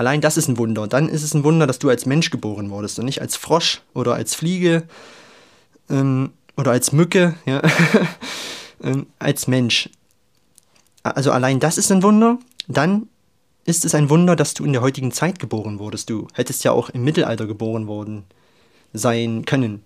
allein das ist ein Wunder. Dann ist es ein Wunder, dass du als Mensch geboren wurdest und nicht als Frosch oder als Fliege ähm, oder als Mücke, ja, ähm, als Mensch. Also allein das ist ein Wunder. Dann ist es ein Wunder, dass du in der heutigen Zeit geboren wurdest. Du hättest ja auch im Mittelalter geboren worden sein können.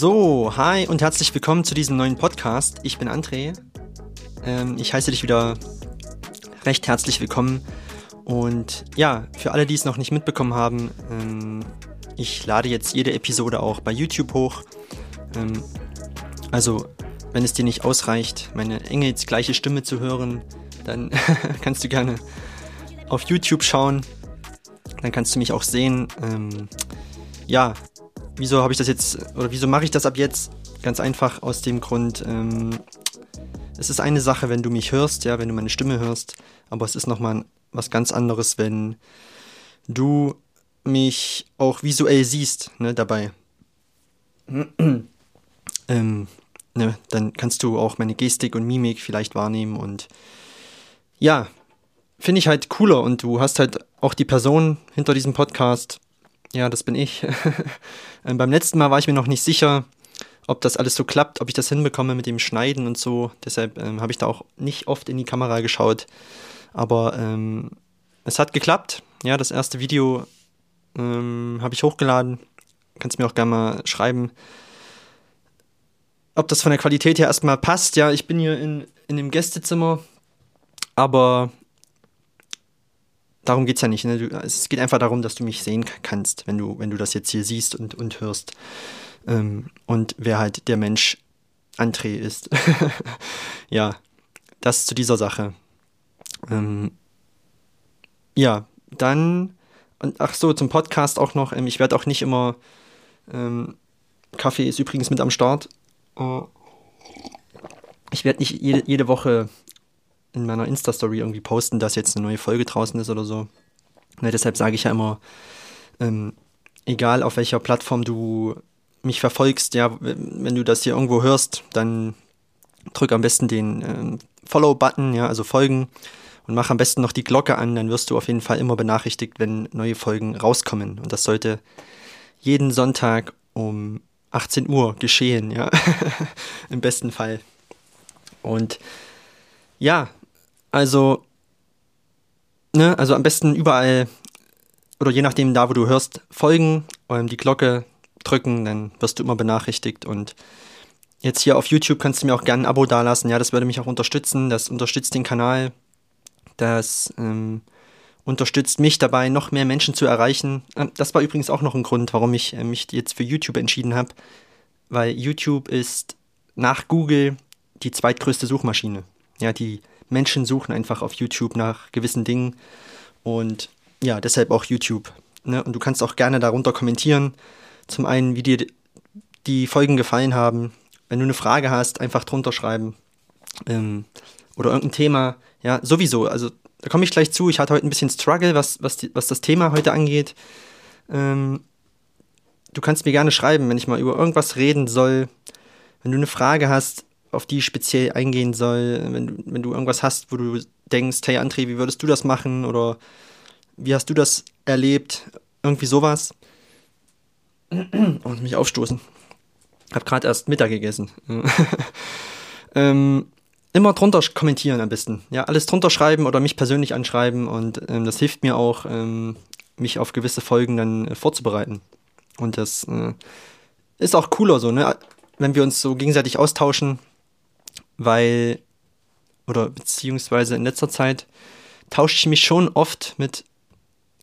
So, hi und herzlich willkommen zu diesem neuen Podcast. Ich bin André. Ähm, ich heiße dich wieder recht herzlich willkommen. Und ja, für alle, die es noch nicht mitbekommen haben, ähm, ich lade jetzt jede Episode auch bei YouTube hoch. Ähm, also, wenn es dir nicht ausreicht, meine Engels gleiche Stimme zu hören, dann kannst du gerne auf YouTube schauen. Dann kannst du mich auch sehen. Ähm, ja, wieso habe ich das jetzt, oder wieso mache ich das ab jetzt? Ganz einfach aus dem Grund, ähm, es ist eine Sache, wenn du mich hörst, ja, wenn du meine Stimme hörst, aber es ist nochmal was ganz anderes, wenn du mich auch visuell siehst, ne, dabei. ähm, ne, dann kannst du auch meine Gestik und Mimik vielleicht wahrnehmen und ja, finde ich halt cooler und du hast halt auch die Person hinter diesem Podcast. Ja, das bin ich. ähm, beim letzten Mal war ich mir noch nicht sicher, ob das alles so klappt, ob ich das hinbekomme mit dem Schneiden und so. Deshalb ähm, habe ich da auch nicht oft in die Kamera geschaut. Aber ähm, es hat geklappt. Ja, das erste Video ähm, habe ich hochgeladen. Kannst mir auch gerne mal schreiben, ob das von der Qualität her erstmal passt. Ja, ich bin hier in, in dem Gästezimmer, aber darum geht es ja nicht. Ne? Du, es geht einfach darum, dass du mich sehen kannst, wenn du, wenn du das jetzt hier siehst und, und hörst ähm, und wer halt der Mensch André ist. ja, das zu dieser Sache. Ähm, ja, dann, und ach so, zum Podcast auch noch, ähm, ich werde auch nicht immer, ähm, Kaffee ist übrigens mit am Start. Uh, ich werde nicht jede, jede Woche in meiner Insta-Story irgendwie posten, dass jetzt eine neue Folge draußen ist oder so. Ne, deshalb sage ich ja immer, ähm, egal auf welcher Plattform du mich verfolgst, ja, wenn du das hier irgendwo hörst, dann drück am besten den äh, Follow-Button, ja, also folgen und mach am besten noch die Glocke an, dann wirst du auf jeden Fall immer benachrichtigt, wenn neue Folgen rauskommen. Und das sollte jeden Sonntag um 18 Uhr geschehen, ja, im besten Fall. Und ja, also, ne, also am besten überall oder je nachdem da, wo du hörst, folgen, die Glocke drücken, dann wirst du immer benachrichtigt und jetzt hier auf YouTube kannst du mir auch gerne ein Abo dalassen. Ja, das würde mich auch unterstützen. Das unterstützt den Kanal. Das ähm, unterstützt mich dabei, noch mehr Menschen zu erreichen. Ähm, das war übrigens auch noch ein Grund, warum ich äh, mich jetzt für YouTube entschieden habe, weil YouTube ist nach Google die zweitgrößte Suchmaschine. Ja, die Menschen suchen einfach auf YouTube nach gewissen Dingen und ja, deshalb auch YouTube. Ne? Und du kannst auch gerne darunter kommentieren zum einen, wie dir die Folgen gefallen haben. Wenn du eine Frage hast, einfach drunter schreiben. Ähm, oder irgendein Thema. Ja, sowieso. Also da komme ich gleich zu. Ich hatte heute ein bisschen Struggle, was, was, die, was das Thema heute angeht. Ähm, du kannst mir gerne schreiben, wenn ich mal über irgendwas reden soll. Wenn du eine Frage hast, auf die speziell eingehen soll. Wenn, wenn du irgendwas hast, wo du denkst, hey André, wie würdest du das machen? Oder wie hast du das erlebt? Irgendwie sowas. Und mich aufstoßen. Hab gerade erst Mittag gegessen. ähm, immer drunter kommentieren am besten. Ja, alles drunter schreiben oder mich persönlich anschreiben und ähm, das hilft mir auch, ähm, mich auf gewisse Folgen dann äh, vorzubereiten. Und das äh, ist auch cooler so, ne? Wenn wir uns so gegenseitig austauschen, weil, oder beziehungsweise in letzter Zeit tausche ich mich schon oft mit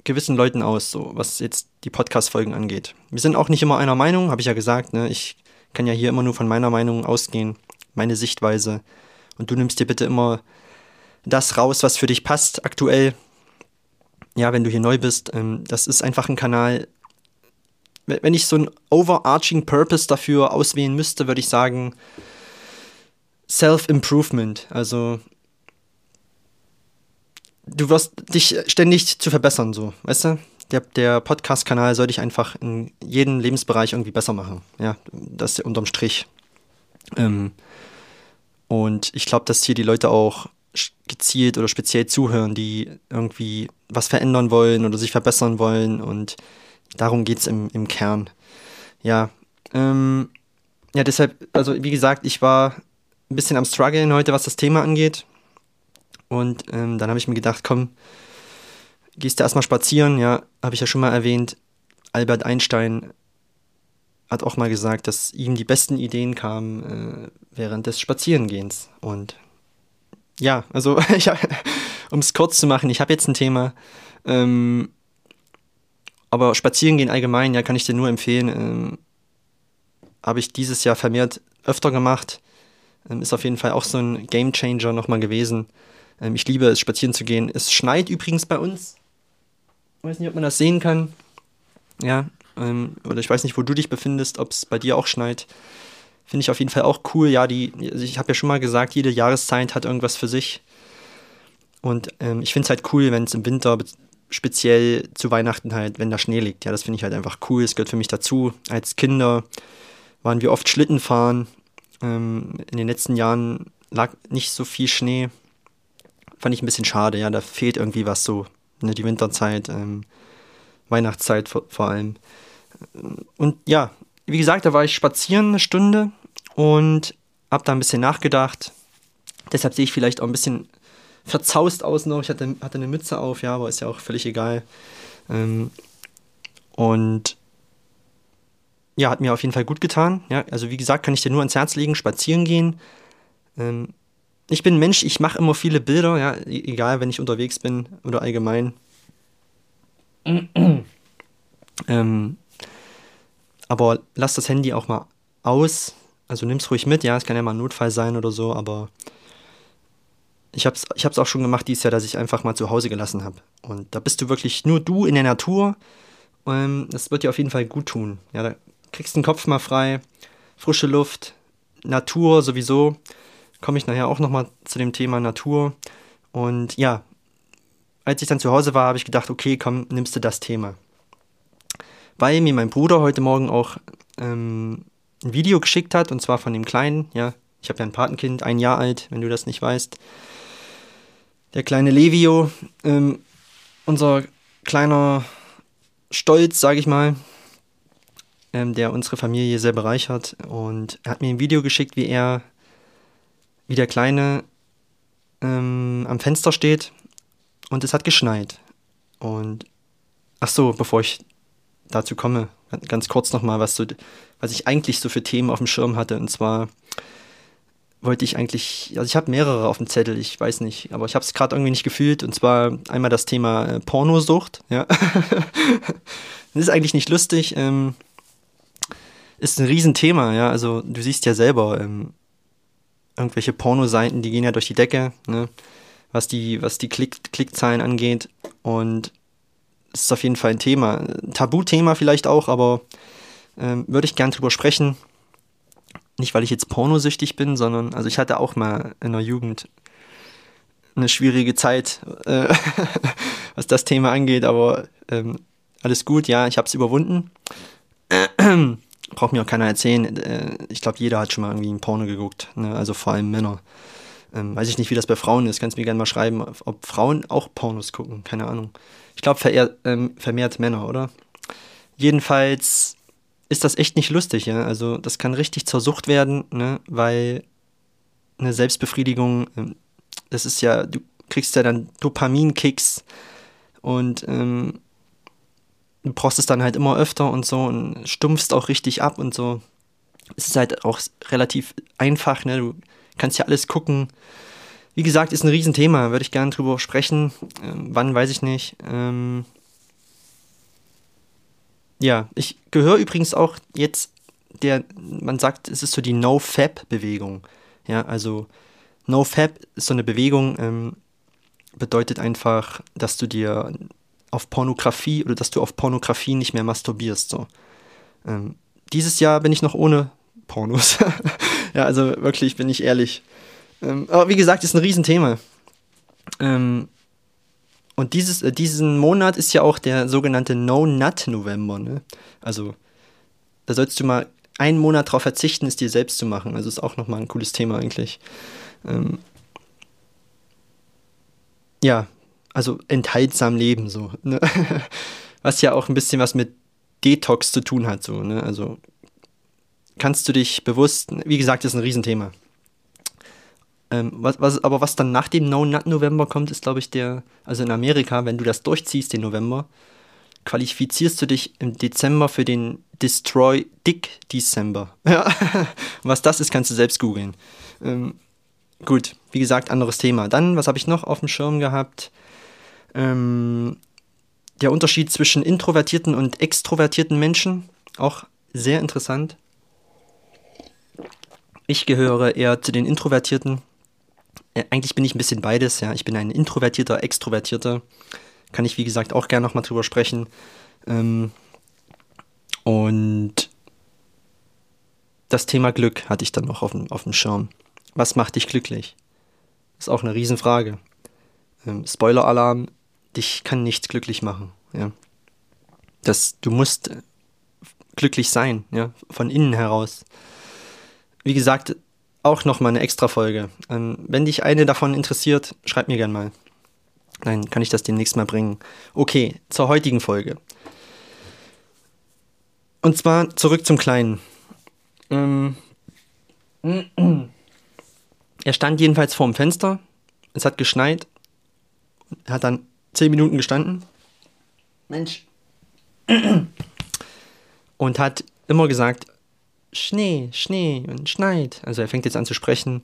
gewissen Leuten aus, so was jetzt die Podcast-Folgen angeht. Wir sind auch nicht immer einer Meinung, habe ich ja gesagt. Ne? Ich kann ja hier immer nur von meiner Meinung ausgehen, meine Sichtweise. Und du nimmst dir bitte immer das raus, was für dich passt aktuell. Ja, wenn du hier neu bist, ähm, das ist einfach ein Kanal. Wenn ich so einen overarching Purpose dafür auswählen müsste, würde ich sagen, Self-Improvement. Also du wirst dich ständig zu verbessern, so, weißt du? Der, der Podcast-Kanal soll dich einfach in jedem Lebensbereich irgendwie besser machen. Ja, das ist unterm Strich. Ähm, und ich glaube, dass hier die Leute auch gezielt oder speziell zuhören, die irgendwie was verändern wollen oder sich verbessern wollen. Und darum geht es im, im Kern. Ja, ähm, ja, deshalb, also wie gesagt, ich war ein bisschen am struggeln heute, was das Thema angeht. Und ähm, dann habe ich mir gedacht, komm, gehst du erstmal spazieren, ja, habe ich ja schon mal erwähnt. Albert Einstein hat auch mal gesagt, dass ihm die besten Ideen kamen äh, während des Spazierengehens. Und ja, also um es kurz zu machen, ich habe jetzt ein Thema. Ähm, aber Spazierengehen allgemein, ja, kann ich dir nur empfehlen. Ähm, habe ich dieses Jahr vermehrt öfter gemacht. Ähm, ist auf jeden Fall auch so ein Game Changer nochmal gewesen. Ähm, ich liebe es, spazieren zu gehen. Es schneit übrigens bei uns. Ich weiß nicht, ob man das sehen kann. Ja, ähm, oder ich weiß nicht, wo du dich befindest, ob es bei dir auch schneit. Finde ich auf jeden Fall auch cool. Ja, die, also ich habe ja schon mal gesagt, jede Jahreszeit hat irgendwas für sich. Und ähm, ich finde es halt cool, wenn es im Winter speziell zu Weihnachten halt, wenn da Schnee liegt. Ja, das finde ich halt einfach cool. Es gehört für mich dazu. Als Kinder waren wir oft Schlitten fahren. Ähm, in den letzten Jahren lag nicht so viel Schnee. Fand ich ein bisschen schade. Ja, da fehlt irgendwie was so. Ne, die Winterzeit, ähm, Weihnachtszeit vor, vor allem. Und ja, wie gesagt, da war ich spazieren eine Stunde und habe da ein bisschen nachgedacht. Deshalb sehe ich vielleicht auch ein bisschen verzaust aus noch. Ich hatte, hatte eine Mütze auf, ja, aber ist ja auch völlig egal. Ähm, und ja, hat mir auf jeden Fall gut getan. Ja, also wie gesagt, kann ich dir nur ans Herz legen, spazieren gehen. Ähm, ich bin Mensch, ich mache immer viele Bilder, ja, e-, egal, wenn ich unterwegs bin oder allgemein. ähm, aber lass das Handy auch mal aus. Also nimm es ruhig mit, ja, es kann ja mal ein Notfall sein oder so, aber ich habe es ich hab's auch schon gemacht dieses Jahr, dass ich einfach mal zu Hause gelassen habe. Und da bist du wirklich nur du in der Natur. Ähm, das wird dir auf jeden Fall gut tun. Ja, da kriegst den Kopf mal frei, frische Luft, Natur sowieso. Komme ich nachher auch nochmal zu dem Thema Natur. Und ja, als ich dann zu Hause war, habe ich gedacht, okay, komm, nimmst du das Thema weil mir mein Bruder heute Morgen auch ähm, ein Video geschickt hat, und zwar von dem Kleinen, ja, ich habe ja ein Patenkind, ein Jahr alt, wenn du das nicht weißt. Der kleine Levio, ähm, unser kleiner Stolz, sage ich mal, ähm, der unsere Familie sehr bereichert. Und er hat mir ein Video geschickt, wie er, wie der Kleine ähm, am Fenster steht und es hat geschneit. Und ach so, bevor ich dazu komme, ganz kurz nochmal, was, so, was ich eigentlich so für Themen auf dem Schirm hatte. Und zwar wollte ich eigentlich, also ich habe mehrere auf dem Zettel, ich weiß nicht, aber ich habe es gerade irgendwie nicht gefühlt. Und zwar einmal das Thema äh, Pornosucht. Ja. das ist eigentlich nicht lustig. Ähm, ist ein Riesenthema, ja. Also du siehst ja selber, ähm, irgendwelche Pornoseiten, die gehen ja durch die Decke, ne? was die, was die Klick, Klickzahlen angeht. Und ist auf jeden Fall ein Thema. Ein Tabuthema vielleicht auch, aber ähm, würde ich gern drüber sprechen. Nicht, weil ich jetzt pornosüchtig bin, sondern, also ich hatte auch mal in der Jugend eine schwierige Zeit, äh, was das Thema angeht, aber ähm, alles gut, ja, ich habe es überwunden. Braucht mir auch keiner erzählen. Äh, ich glaube, jeder hat schon mal irgendwie ein Porno geguckt, ne? also vor allem Männer. Ähm, weiß ich nicht, wie das bei Frauen ist. Kannst mir gerne mal schreiben, ob Frauen auch Pornos gucken. Keine Ahnung. Ich glaube, ähm, vermehrt Männer, oder? Jedenfalls ist das echt nicht lustig, ja. Also, das kann richtig zur Sucht werden, ne? Weil eine Selbstbefriedigung, ähm, das ist ja, du kriegst ja dann Dopaminkicks und ähm, du brauchst es dann halt immer öfter und so und stumpfst auch richtig ab und so. Es ist halt auch relativ einfach, ne? Du kannst ja alles gucken. Wie gesagt, ist ein Riesenthema, würde ich gerne drüber sprechen. Ähm, wann, weiß ich nicht. Ähm ja, ich gehöre übrigens auch jetzt der, man sagt, es ist so die No-Fab-Bewegung. Ja, also No-Fab ist so eine Bewegung, ähm, bedeutet einfach, dass du dir auf Pornografie oder dass du auf Pornografie nicht mehr masturbierst. So. Ähm, dieses Jahr bin ich noch ohne Pornos. ja, also wirklich, bin ich ehrlich. Ähm, aber wie gesagt, ist ein Riesenthema. Ähm, und dieses, äh, diesen Monat ist ja auch der sogenannte No-Nut-November. Ne? Also, da sollst du mal einen Monat darauf verzichten, es dir selbst zu machen. Also ist auch nochmal ein cooles Thema eigentlich. Ähm, ja, also enthaltsam leben so. Ne? Was ja auch ein bisschen was mit Detox zu tun hat. So, ne? Also kannst du dich bewusst, wie gesagt, ist ein Riesenthema. Ähm, was, was, aber was dann nach dem No-Nut-November kommt, ist, glaube ich, der, also in Amerika, wenn du das durchziehst, den November, qualifizierst du dich im Dezember für den Destroy Dick December. Was das ist, kannst du selbst googeln. Ähm, gut, wie gesagt, anderes Thema. Dann, was habe ich noch auf dem Schirm gehabt? Ähm, der Unterschied zwischen introvertierten und extrovertierten Menschen, auch sehr interessant. Ich gehöre eher zu den Introvertierten. Äh, eigentlich bin ich ein bisschen beides, ja. Ich bin ein introvertierter, extrovertierter. Kann ich, wie gesagt, auch gerne nochmal drüber sprechen. Ähm, und das Thema Glück hatte ich dann noch auf dem, auf dem Schirm. Was macht dich glücklich? ist auch eine Riesenfrage. Ähm, Spoiler-Alarm, dich kann nichts glücklich machen. Ja. Das, du musst glücklich sein, ja, von innen heraus. Wie gesagt, auch nochmal eine extra Folge. Ähm, wenn dich eine davon interessiert, schreib mir gern mal. Dann kann ich das demnächst mal bringen. Okay, zur heutigen Folge. Und zwar zurück zum Kleinen. Ähm, er stand jedenfalls vorm Fenster. Es hat geschneit. Er hat dann zehn Minuten gestanden. Mensch. Und hat immer gesagt, Schnee, Schnee und schneit. Also er fängt jetzt an zu sprechen.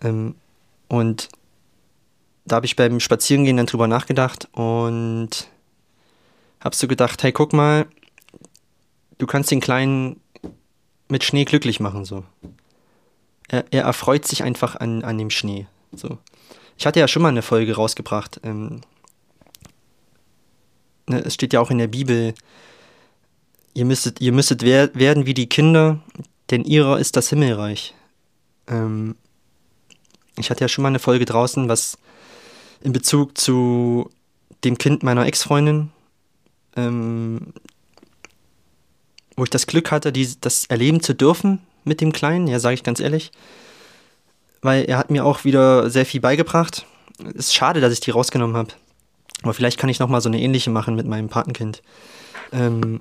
Ähm, und da habe ich beim Spazierengehen dann drüber nachgedacht und habe so gedacht, hey, guck mal, du kannst den Kleinen mit Schnee glücklich machen, so. Er, er erfreut sich einfach an, an dem Schnee, so. Ich hatte ja schon mal eine Folge rausgebracht. Ähm, ne, es steht ja auch in der Bibel, ihr müsstet, ihr müsstet wer werden wie die Kinder, denn ihrer ist das Himmelreich. Ähm, ich hatte ja schon mal eine Folge draußen, was in Bezug zu dem Kind meiner Ex-Freundin, ähm, wo ich das Glück hatte, die, das erleben zu dürfen mit dem Kleinen, ja, sage ich ganz ehrlich. Weil er hat mir auch wieder sehr viel beigebracht. Ist schade, dass ich die rausgenommen habe. Aber vielleicht kann ich nochmal so eine ähnliche machen mit meinem Patenkind. Ähm,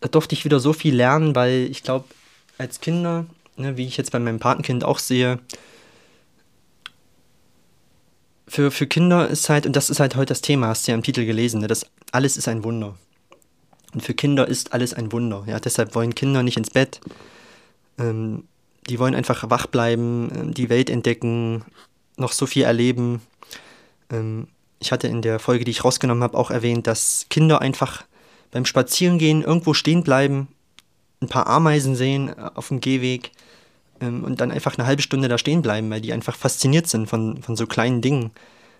da durfte ich wieder so viel lernen, weil ich glaube, als Kinder, ne, wie ich jetzt bei meinem Patenkind auch sehe, für, für Kinder ist halt, und das ist halt heute das Thema, hast du ja im Titel gelesen, ne, das alles ist ein Wunder. Und für Kinder ist alles ein Wunder. Ja, deshalb wollen Kinder nicht ins Bett. Ähm, die wollen einfach wach bleiben, ähm, die Welt entdecken, noch so viel erleben. Ähm, ich hatte in der Folge, die ich rausgenommen habe, auch erwähnt, dass Kinder einfach beim Spazierengehen irgendwo stehen bleiben, ein paar Ameisen sehen äh, auf dem Gehweg ähm, und dann einfach eine halbe Stunde da stehen bleiben, weil die einfach fasziniert sind von, von so kleinen Dingen,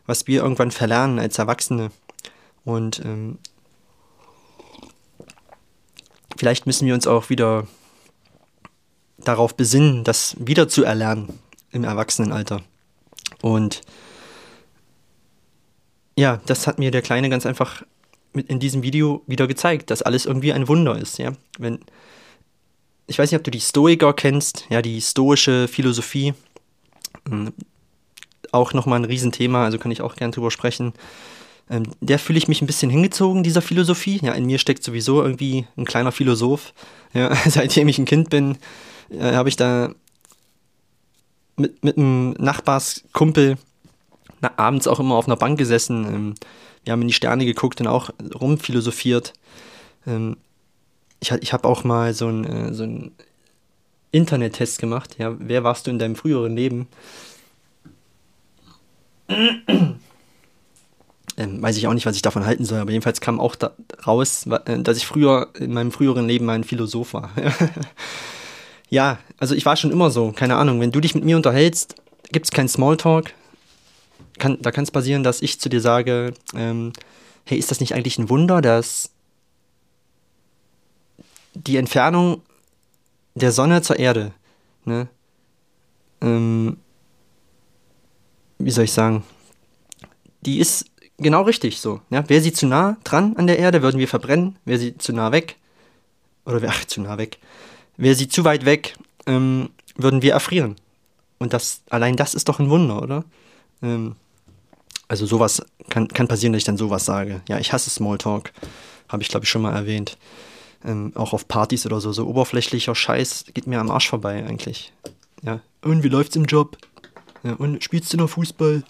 was wir irgendwann verlernen als Erwachsene. Und ähm, vielleicht müssen wir uns auch wieder darauf besinnen, das wieder zu erlernen im Erwachsenenalter. Und ja, das hat mir der Kleine ganz einfach mit in diesem Video wieder gezeigt, dass alles irgendwie ein Wunder ist, ja. Wenn, ich weiß nicht, ob du die Stoiker kennst, ja, die stoische Philosophie. Ähm, auch nochmal ein Riesenthema, also kann ich auch gern drüber sprechen. Ähm, der fühle ich mich ein bisschen hingezogen, dieser Philosophie. Ja, in mir steckt sowieso irgendwie ein kleiner Philosoph. Ja, seitdem ich ein Kind bin, äh, habe ich da mit, mit einem Nachbarskumpel na, abends auch immer auf einer Bank gesessen. Ähm, wir haben in die Sterne geguckt und auch rumphilosophiert. Ähm, ich ich habe auch mal so einen äh, so Internet-Test gemacht. Ja, wer warst du in deinem früheren Leben? Ähm, weiß ich auch nicht, was ich davon halten soll, aber jedenfalls kam auch da raus, äh, dass ich früher in meinem früheren Leben mal ein Philosoph war. ja, also ich war schon immer so, keine Ahnung, wenn du dich mit mir unterhältst, gibt es keinen Smalltalk. Kann, da kann es passieren, dass ich zu dir sage, ähm, hey, ist das nicht eigentlich ein Wunder, dass die Entfernung der Sonne zur Erde, ne? Ähm, wie soll ich sagen? Die ist genau richtig so. Ja? Wäre sie zu nah dran an der Erde, würden wir verbrennen. Wäre sie zu nah weg, oder wäre, zu nah weg. Wäre sie zu weit weg, ähm, würden wir erfrieren. Und das, allein das ist doch ein Wunder, oder? Ähm, also sowas kann, kann passieren, dass ich dann sowas sage. Ja, ich hasse Smalltalk. Habe ich, glaube ich, schon mal erwähnt. Ähm, auch auf Partys oder so. So oberflächlicher Scheiß geht mir am Arsch vorbei eigentlich. Ja. Und wie läuft's im Job? Ja, und spielst du noch Fußball?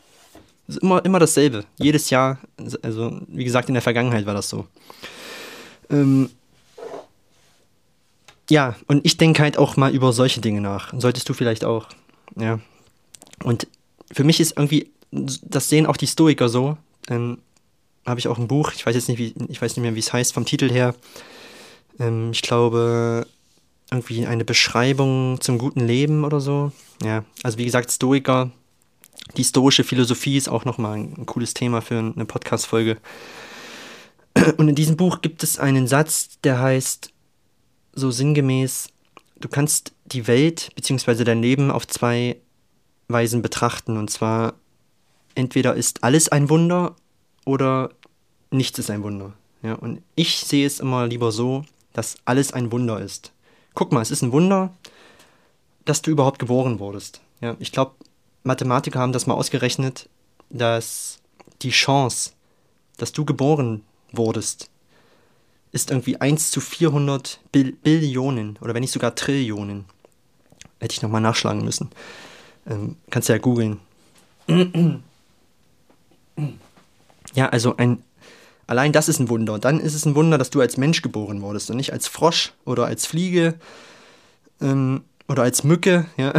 Das ist immer, immer dasselbe. Jedes Jahr. Also, wie gesagt, in der Vergangenheit war das so. Ähm, ja, und ich denke halt auch mal über solche Dinge nach. Solltest du vielleicht auch. Ja. Und für mich ist irgendwie, das sehen auch die Stoiker so. Ähm, Habe ich auch ein Buch, ich weiß jetzt nicht, wie, ich weiß nicht mehr, wie es heißt vom Titel her. Ähm, ich glaube, irgendwie eine Beschreibung zum guten Leben oder so. Ja, also wie gesagt, Stoiker, die stoische Philosophie ist auch nochmal ein cooles Thema für eine Podcast-Folge. Und in diesem Buch gibt es einen Satz, der heißt so sinngemäß, du kannst die Welt bzw. dein Leben auf zwei Weisen betrachten. Und zwar, entweder ist alles ein Wunder oder nichts ist ein Wunder. Ja, und ich sehe es immer lieber so, dass alles ein Wunder ist. Guck mal, es ist ein Wunder, dass du überhaupt geboren wurdest. Ja, ich glaube, Mathematiker haben das mal ausgerechnet, dass die Chance, dass du geboren wurdest, ist irgendwie 1 zu 400 Bill Billionen oder wenn nicht sogar Trillionen. Hätte ich nochmal nachschlagen müssen. Ähm, kannst ja googeln. ja, also ein. Allein das ist ein Wunder. Dann ist es ein Wunder, dass du als Mensch geboren wurdest und nicht als Frosch oder als Fliege ähm, oder als Mücke, ja.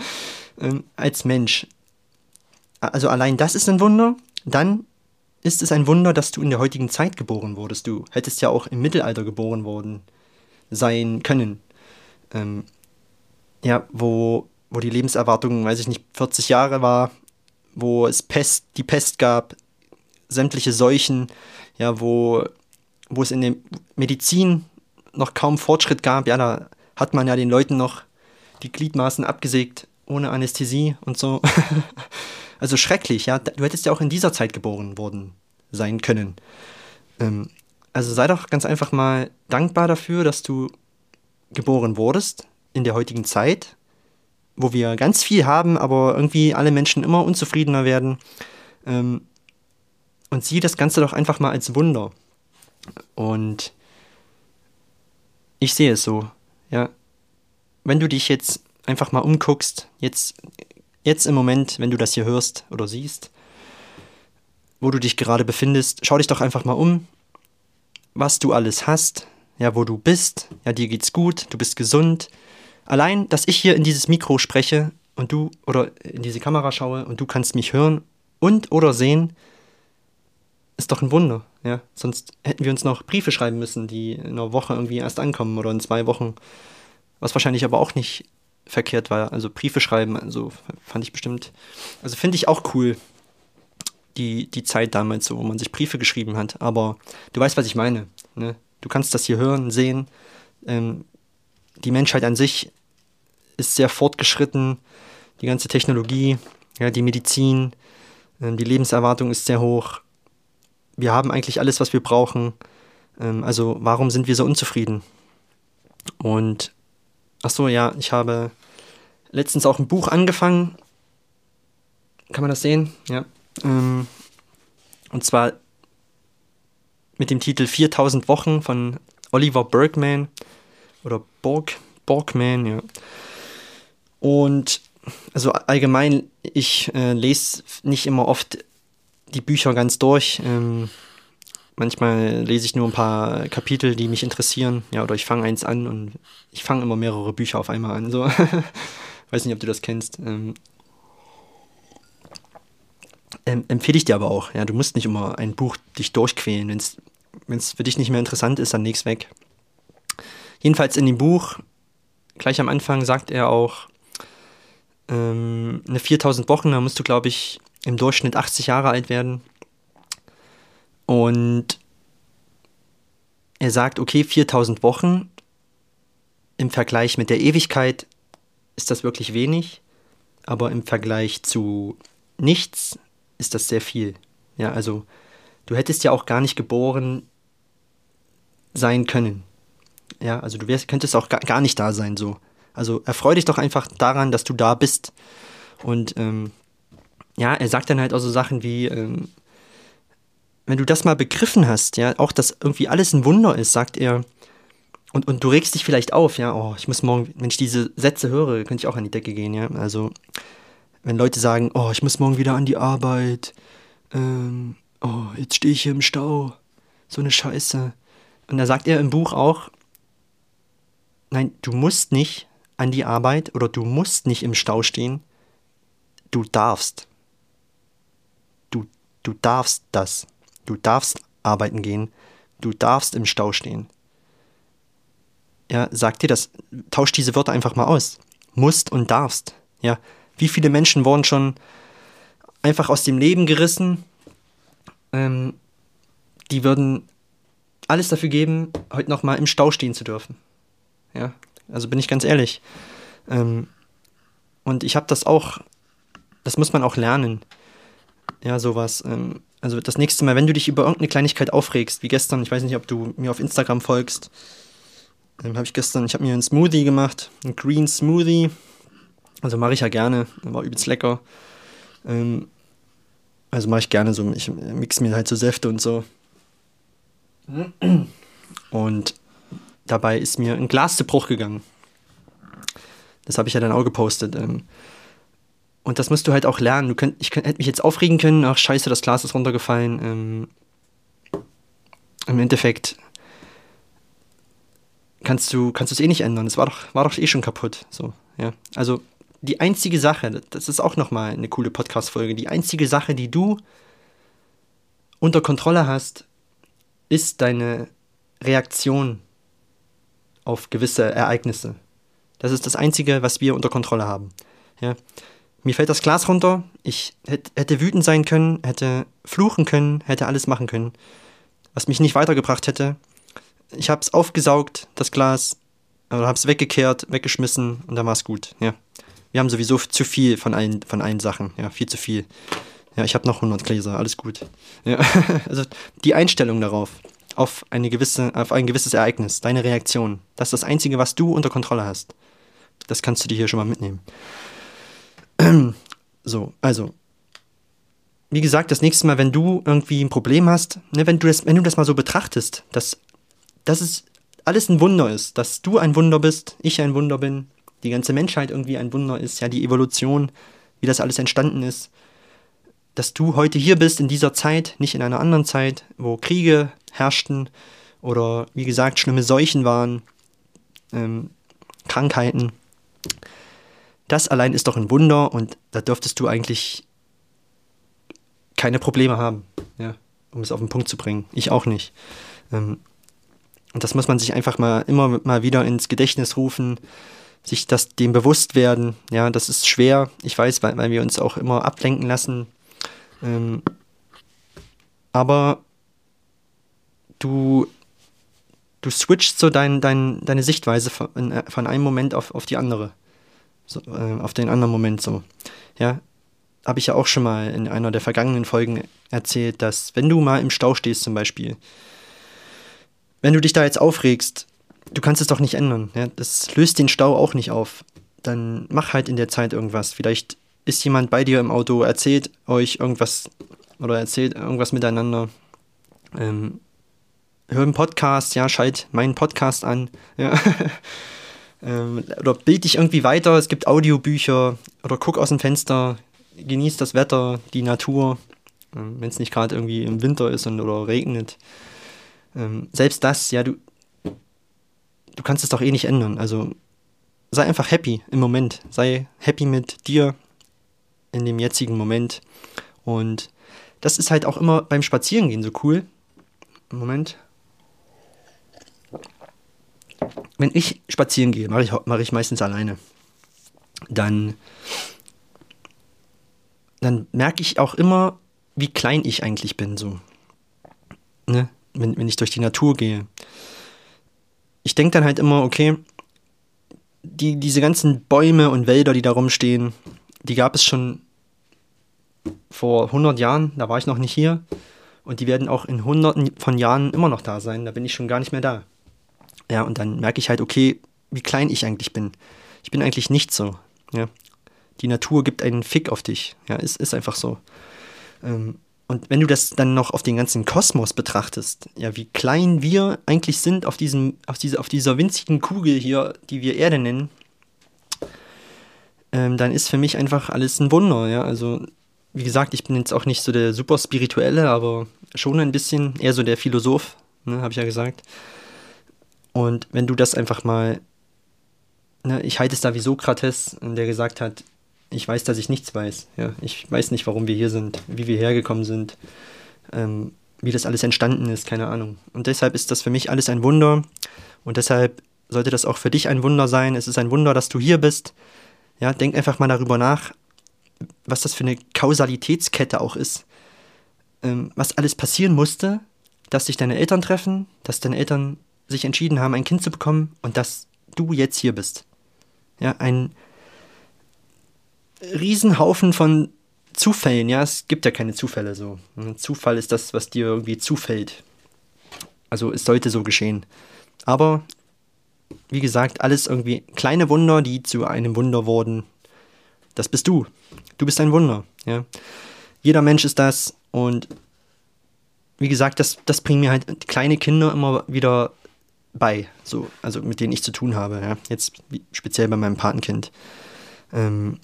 ähm, als Mensch. Also allein das ist ein Wunder. Dann ist es ein Wunder, dass du in der heutigen Zeit geboren wurdest. Du hättest ja auch im Mittelalter geboren worden sein können. Ähm, ja, wo wo die Lebenserwartung, weiß ich nicht, 40 Jahre war, wo es Pest, die Pest gab, sämtliche Seuchen, ja, wo, wo es in der Medizin noch kaum Fortschritt gab, ja, da hat man ja den Leuten noch die Gliedmaßen abgesägt, ohne Anästhesie und so. also schrecklich, ja. Du hättest ja auch in dieser Zeit geboren worden sein können. Ähm, also sei doch ganz einfach mal dankbar dafür, dass du geboren wurdest in der heutigen Zeit wo wir ganz viel haben, aber irgendwie alle Menschen immer unzufriedener werden. Ähm, und sieh das Ganze doch einfach mal als Wunder. Und ich sehe es so, ja. Wenn du dich jetzt einfach mal umguckst, jetzt, jetzt im Moment, wenn du das hier hörst oder siehst, wo du dich gerade befindest, schau dich doch einfach mal um, was du alles hast, ja, wo du bist, ja, dir geht's gut, du bist gesund, Allein, dass ich hier in dieses Mikro spreche und du oder in diese Kamera schaue und du kannst mich hören und oder sehen, ist doch ein Wunder. Ja? Sonst hätten wir uns noch Briefe schreiben müssen, die in einer Woche irgendwie erst ankommen oder in zwei Wochen. Was wahrscheinlich aber auch nicht verkehrt war. Also Briefe schreiben, also fand ich bestimmt, also finde ich auch cool, die, die Zeit damals so, wo man sich Briefe geschrieben hat. Aber du weißt, was ich meine. Ne? Du kannst das hier hören, sehen. Ähm, die Menschheit an sich ist sehr fortgeschritten, die ganze Technologie, ja, die Medizin, ähm, die Lebenserwartung ist sehr hoch. Wir haben eigentlich alles, was wir brauchen. Ähm, also warum sind wir so unzufrieden? Und ach so, ja, ich habe letztens auch ein Buch angefangen. Kann man das sehen? Ja. Ähm, und zwar mit dem Titel 4000 Wochen von Oliver Bergman oder Borg, Borgman, ja. Und also allgemein, ich äh, lese nicht immer oft die Bücher ganz durch. Ähm, manchmal lese ich nur ein paar Kapitel, die mich interessieren. Ja, oder ich fange eins an und ich fange immer mehrere Bücher auf einmal an. So. Weiß nicht, ob du das kennst. Ähm, empfehle ich dir aber auch. Ja, du musst nicht immer ein Buch dich durchquälen. Wenn es für dich nicht mehr interessant ist, dann leg's weg. Jedenfalls in dem Buch, gleich am Anfang sagt er auch, ähm, eine 4000 Wochen, da musst du, glaube ich, im Durchschnitt 80 Jahre alt werden. Und er sagt, okay, 4000 Wochen im Vergleich mit der Ewigkeit ist das wirklich wenig, aber im Vergleich zu nichts ist das sehr viel. Ja, also du hättest ja auch gar nicht geboren sein können. Ja, also du wärst, könntest auch gar, nicht da sein so. Also erfreu dich doch einfach daran, dass du da bist. Und ähm, ja, er sagt dann halt auch so Sachen wie, ähm, wenn du das mal begriffen hast, ja, auch dass irgendwie alles ein Wunder ist, sagt er, und, und du regst dich vielleicht auf, ja, oh, ich muss morgen, wenn ich diese Sätze höre, könnte ich auch an die Decke gehen, ja. Also, wenn Leute sagen, oh, ich muss morgen wieder an die Arbeit, ähm, oh, jetzt stehe ich hier im Stau, so eine Scheiße. Und da sagt er im Buch auch, nein, du musst nicht an die Arbeit oder du musst nicht im Stau stehen, du darfst. Du, du darfst das. Du darfst arbeiten gehen, du darfst im Stau stehen. Ja, sag dir das, tausch diese Wörter einfach mal aus. Musst und darfst. Ja, wie viele Menschen wurden schon einfach aus dem Leben gerissen? Ähm, die würden alles dafür geben, heute nochmal im Stau stehen zu dürfen. Ja, also bin ich ganz ehrlich. Ähm, und ich habe das auch, das muss man auch lernen. Ja, sowas. Ähm, also das nächste Mal, wenn du dich über irgendeine Kleinigkeit aufregst, wie gestern, ich weiß nicht, ob du mir auf Instagram folgst, ähm, habe ich gestern, ich habe mir einen Smoothie gemacht, einen Green Smoothie. Also mache ich ja gerne, war übelst lecker. Ähm, also mache ich gerne so, ich mix mir halt so Säfte und so. Und dabei ist mir ein Glas zu Bruch gegangen. Das habe ich ja dann auch gepostet. Ähm, und das musst du halt auch lernen. Du könnt, ich könnt, hätte mich jetzt aufregen können, ach scheiße, das Glas ist runtergefallen. Ähm, Im Endeffekt kannst du kannst es eh nicht ändern. Es war doch, war doch eh schon kaputt. So, ja. Also die einzige Sache, das ist auch nochmal eine coole Podcast-Folge, die einzige Sache, die du unter Kontrolle hast, ist deine Reaktion auf gewisse Ereignisse. Das ist das Einzige, was wir unter Kontrolle haben. Ja. Mir fällt das Glas runter, ich hätte wütend sein können, hätte fluchen können, hätte alles machen können, was mich nicht weitergebracht hätte ich habe es aufgesaugt, das Glas, oder habe es weggekehrt, weggeschmissen und dann war es gut. Ja. Wir haben sowieso zu viel von allen, von allen Sachen. Ja, viel zu viel. Ja, ich habe noch 100 Gläser, alles gut. Ja, also die Einstellung darauf, auf, eine gewisse, auf ein gewisses Ereignis, deine Reaktion, das ist das Einzige, was du unter Kontrolle hast. Das kannst du dir hier schon mal mitnehmen. So, also, wie gesagt, das nächste Mal, wenn du irgendwie ein Problem hast, ne, wenn, du das, wenn du das mal so betrachtest, dass dass es alles ein Wunder ist, dass du ein Wunder bist, ich ein Wunder bin, die ganze Menschheit irgendwie ein Wunder ist, ja, die Evolution, wie das alles entstanden ist, dass du heute hier bist in dieser Zeit, nicht in einer anderen Zeit, wo Kriege herrschten oder wie gesagt schlimme Seuchen waren, ähm, Krankheiten. Das allein ist doch ein Wunder und da dürftest du eigentlich keine Probleme haben, ja, um es auf den Punkt zu bringen. Ich auch nicht. Ähm, und das muss man sich einfach mal immer mal wieder ins Gedächtnis rufen, sich das dem bewusst werden. Ja, das ist schwer, ich weiß, weil, weil wir uns auch immer ablenken lassen. Ähm, aber du, du switchst so dein, dein, deine Sichtweise von, von einem Moment auf, auf die andere. So, äh, auf den anderen Moment so. Ja, habe ich ja auch schon mal in einer der vergangenen Folgen erzählt, dass wenn du mal im Stau stehst zum Beispiel, wenn du dich da jetzt aufregst, du kannst es doch nicht ändern. Ja? Das löst den Stau auch nicht auf. Dann mach halt in der Zeit irgendwas. Vielleicht ist jemand bei dir im Auto, erzählt euch irgendwas oder erzählt irgendwas miteinander. Ähm, hör einen Podcast, ja, schalt meinen Podcast an. Ja. ähm, oder bild dich irgendwie weiter. Es gibt Audiobücher oder guck aus dem Fenster, genieß das Wetter, die Natur. Ähm, Wenn es nicht gerade irgendwie im Winter ist und, oder regnet ähm, selbst das, ja, du, du kannst es doch eh nicht ändern. Also sei einfach happy im Moment. Sei happy mit dir in dem jetzigen Moment. Und das ist halt auch immer beim Spazierengehen so cool. Moment. Wenn ich spazieren gehe, mache ich, mach ich meistens alleine. Dann, dann merke ich auch immer, wie klein ich eigentlich bin. So. Ne? wenn, wenn ich durch die Natur gehe. Ich denke dann halt immer, okay, die, diese ganzen Bäume und Wälder, die da rumstehen, die gab es schon vor 100 Jahren, da war ich noch nicht hier. Und die werden auch in hunderten von Jahren immer noch da sein, da bin ich schon gar nicht mehr da. Ja, und dann merke ich halt, okay, wie klein ich eigentlich bin. Ich bin eigentlich nicht so. Ja. Die Natur gibt einen Fick auf dich. Ja, ist, ist einfach so. Ähm, und wenn du das dann noch auf den ganzen Kosmos betrachtest, ja, wie klein wir eigentlich sind auf, diesem, auf, diese, auf dieser winzigen Kugel hier, die wir Erde nennen, ähm, dann ist für mich einfach alles ein Wunder, ja. Also, wie gesagt, ich bin jetzt auch nicht so der super spirituelle, aber schon ein bisschen eher so der Philosoph, ne, habe ich ja gesagt. Und wenn du das einfach mal, ne, ich halte es da wie Sokrates, der gesagt hat, ich weiß, dass ich nichts weiß. Ja, ich weiß nicht, warum wir hier sind, wie wir hergekommen sind, ähm, wie das alles entstanden ist, keine Ahnung. Und deshalb ist das für mich alles ein Wunder. Und deshalb sollte das auch für dich ein Wunder sein. Es ist ein Wunder, dass du hier bist. Ja, denk einfach mal darüber nach, was das für eine Kausalitätskette auch ist. Ähm, was alles passieren musste, dass sich deine Eltern treffen, dass deine Eltern sich entschieden haben, ein Kind zu bekommen und dass du jetzt hier bist. Ja, ein Riesenhaufen von Zufällen, ja, es gibt ja keine Zufälle so. Ein Zufall ist das, was dir irgendwie zufällt. Also es sollte so geschehen. Aber, wie gesagt, alles irgendwie kleine Wunder, die zu einem Wunder wurden. Das bist du. Du bist ein Wunder, ja. Jeder Mensch ist das und wie gesagt, das, das bringen mir halt kleine Kinder immer wieder bei, so, also mit denen ich zu tun habe, ja. Jetzt speziell bei meinem Patenkind. Ähm,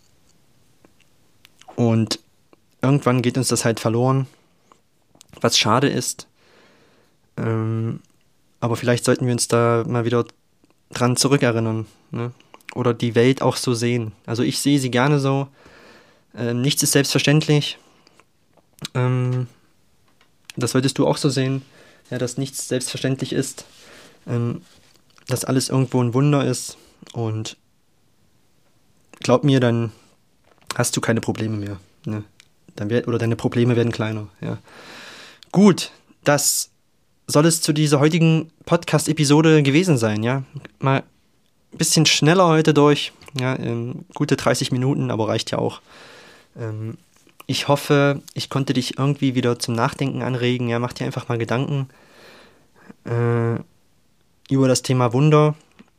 und irgendwann geht uns das halt verloren, was schade ist. Ähm, aber vielleicht sollten wir uns da mal wieder dran zurückerinnern. Ne? Oder die Welt auch so sehen. Also ich sehe sie gerne so. Ähm, nichts ist selbstverständlich. Ähm, das solltest du auch so sehen, ja, dass nichts selbstverständlich ist. Ähm, dass alles irgendwo ein Wunder ist. Und glaub mir, dann hast du keine Probleme mehr. Ne? Dann wird, oder deine Probleme werden kleiner. Ja. Gut, das soll es zu dieser heutigen Podcast-Episode gewesen sein. Ja, mal ein bisschen schneller heute durch. Ja, ähm, gute 30 Minuten, aber reicht ja auch. Ähm, ich hoffe, ich konnte dich irgendwie wieder zum Nachdenken anregen. Ja, mach dir einfach mal Gedanken äh, über das Thema Wunder.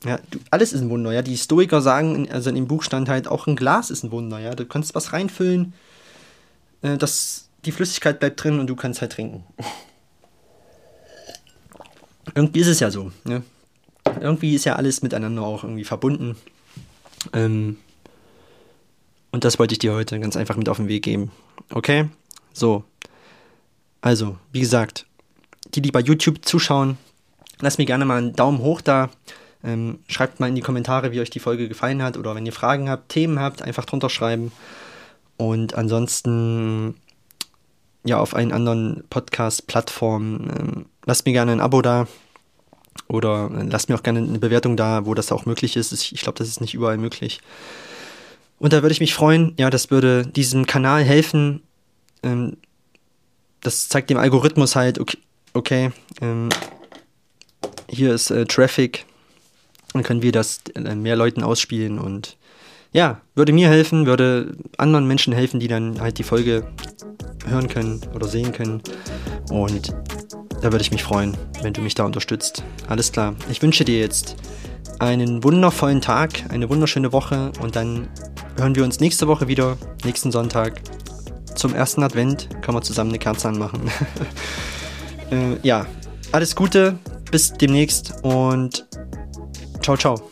Ja, du, alles ist ein Wunder, ja. Die Stoiker sagen, also in dem Buch stand halt, auch ein Glas ist ein Wunder, ja. Du kannst was reinfüllen, äh, das, die Flüssigkeit bleibt drin und du kannst halt trinken. irgendwie ist es ja so, ne? Irgendwie ist ja alles miteinander auch irgendwie verbunden. Ähm, und das wollte ich dir heute ganz einfach mit auf den Weg geben. Okay? So. Also, wie gesagt, die, die bei YouTube zuschauen, lasst mir gerne mal einen Daumen hoch da. Ähm, schreibt mal in die Kommentare, wie euch die Folge gefallen hat oder wenn ihr Fragen habt, Themen habt, einfach drunter schreiben. Und ansonsten, ja, auf allen anderen Podcast-Plattformen, ähm, lasst mir gerne ein Abo da oder äh, lasst mir auch gerne eine Bewertung da, wo das auch möglich ist. Ich, glaube, das ist nicht überall möglich. Und da würde ich mich freuen, ja, das würde diesem Kanal helfen. Ähm, das zeigt dem Algorithmus halt, okay, okay ähm, hier ist äh, Traffic, dann können wir das äh, mehr Leuten ausspielen und ja, würde mir helfen, würde anderen Menschen helfen, die dann halt die Folge hören können oder sehen können. Und da würde ich mich freuen, wenn du mich da unterstützt. Alles klar. Ich wünsche dir jetzt einen wundervollen Tag, eine wunderschöne Woche und dann hören wir uns nächste Woche wieder, nächsten Sonntag. Zum ersten Advent können wir zusammen eine Kerze anmachen. äh, ja, alles Gute, bis demnächst und ciao, ciao.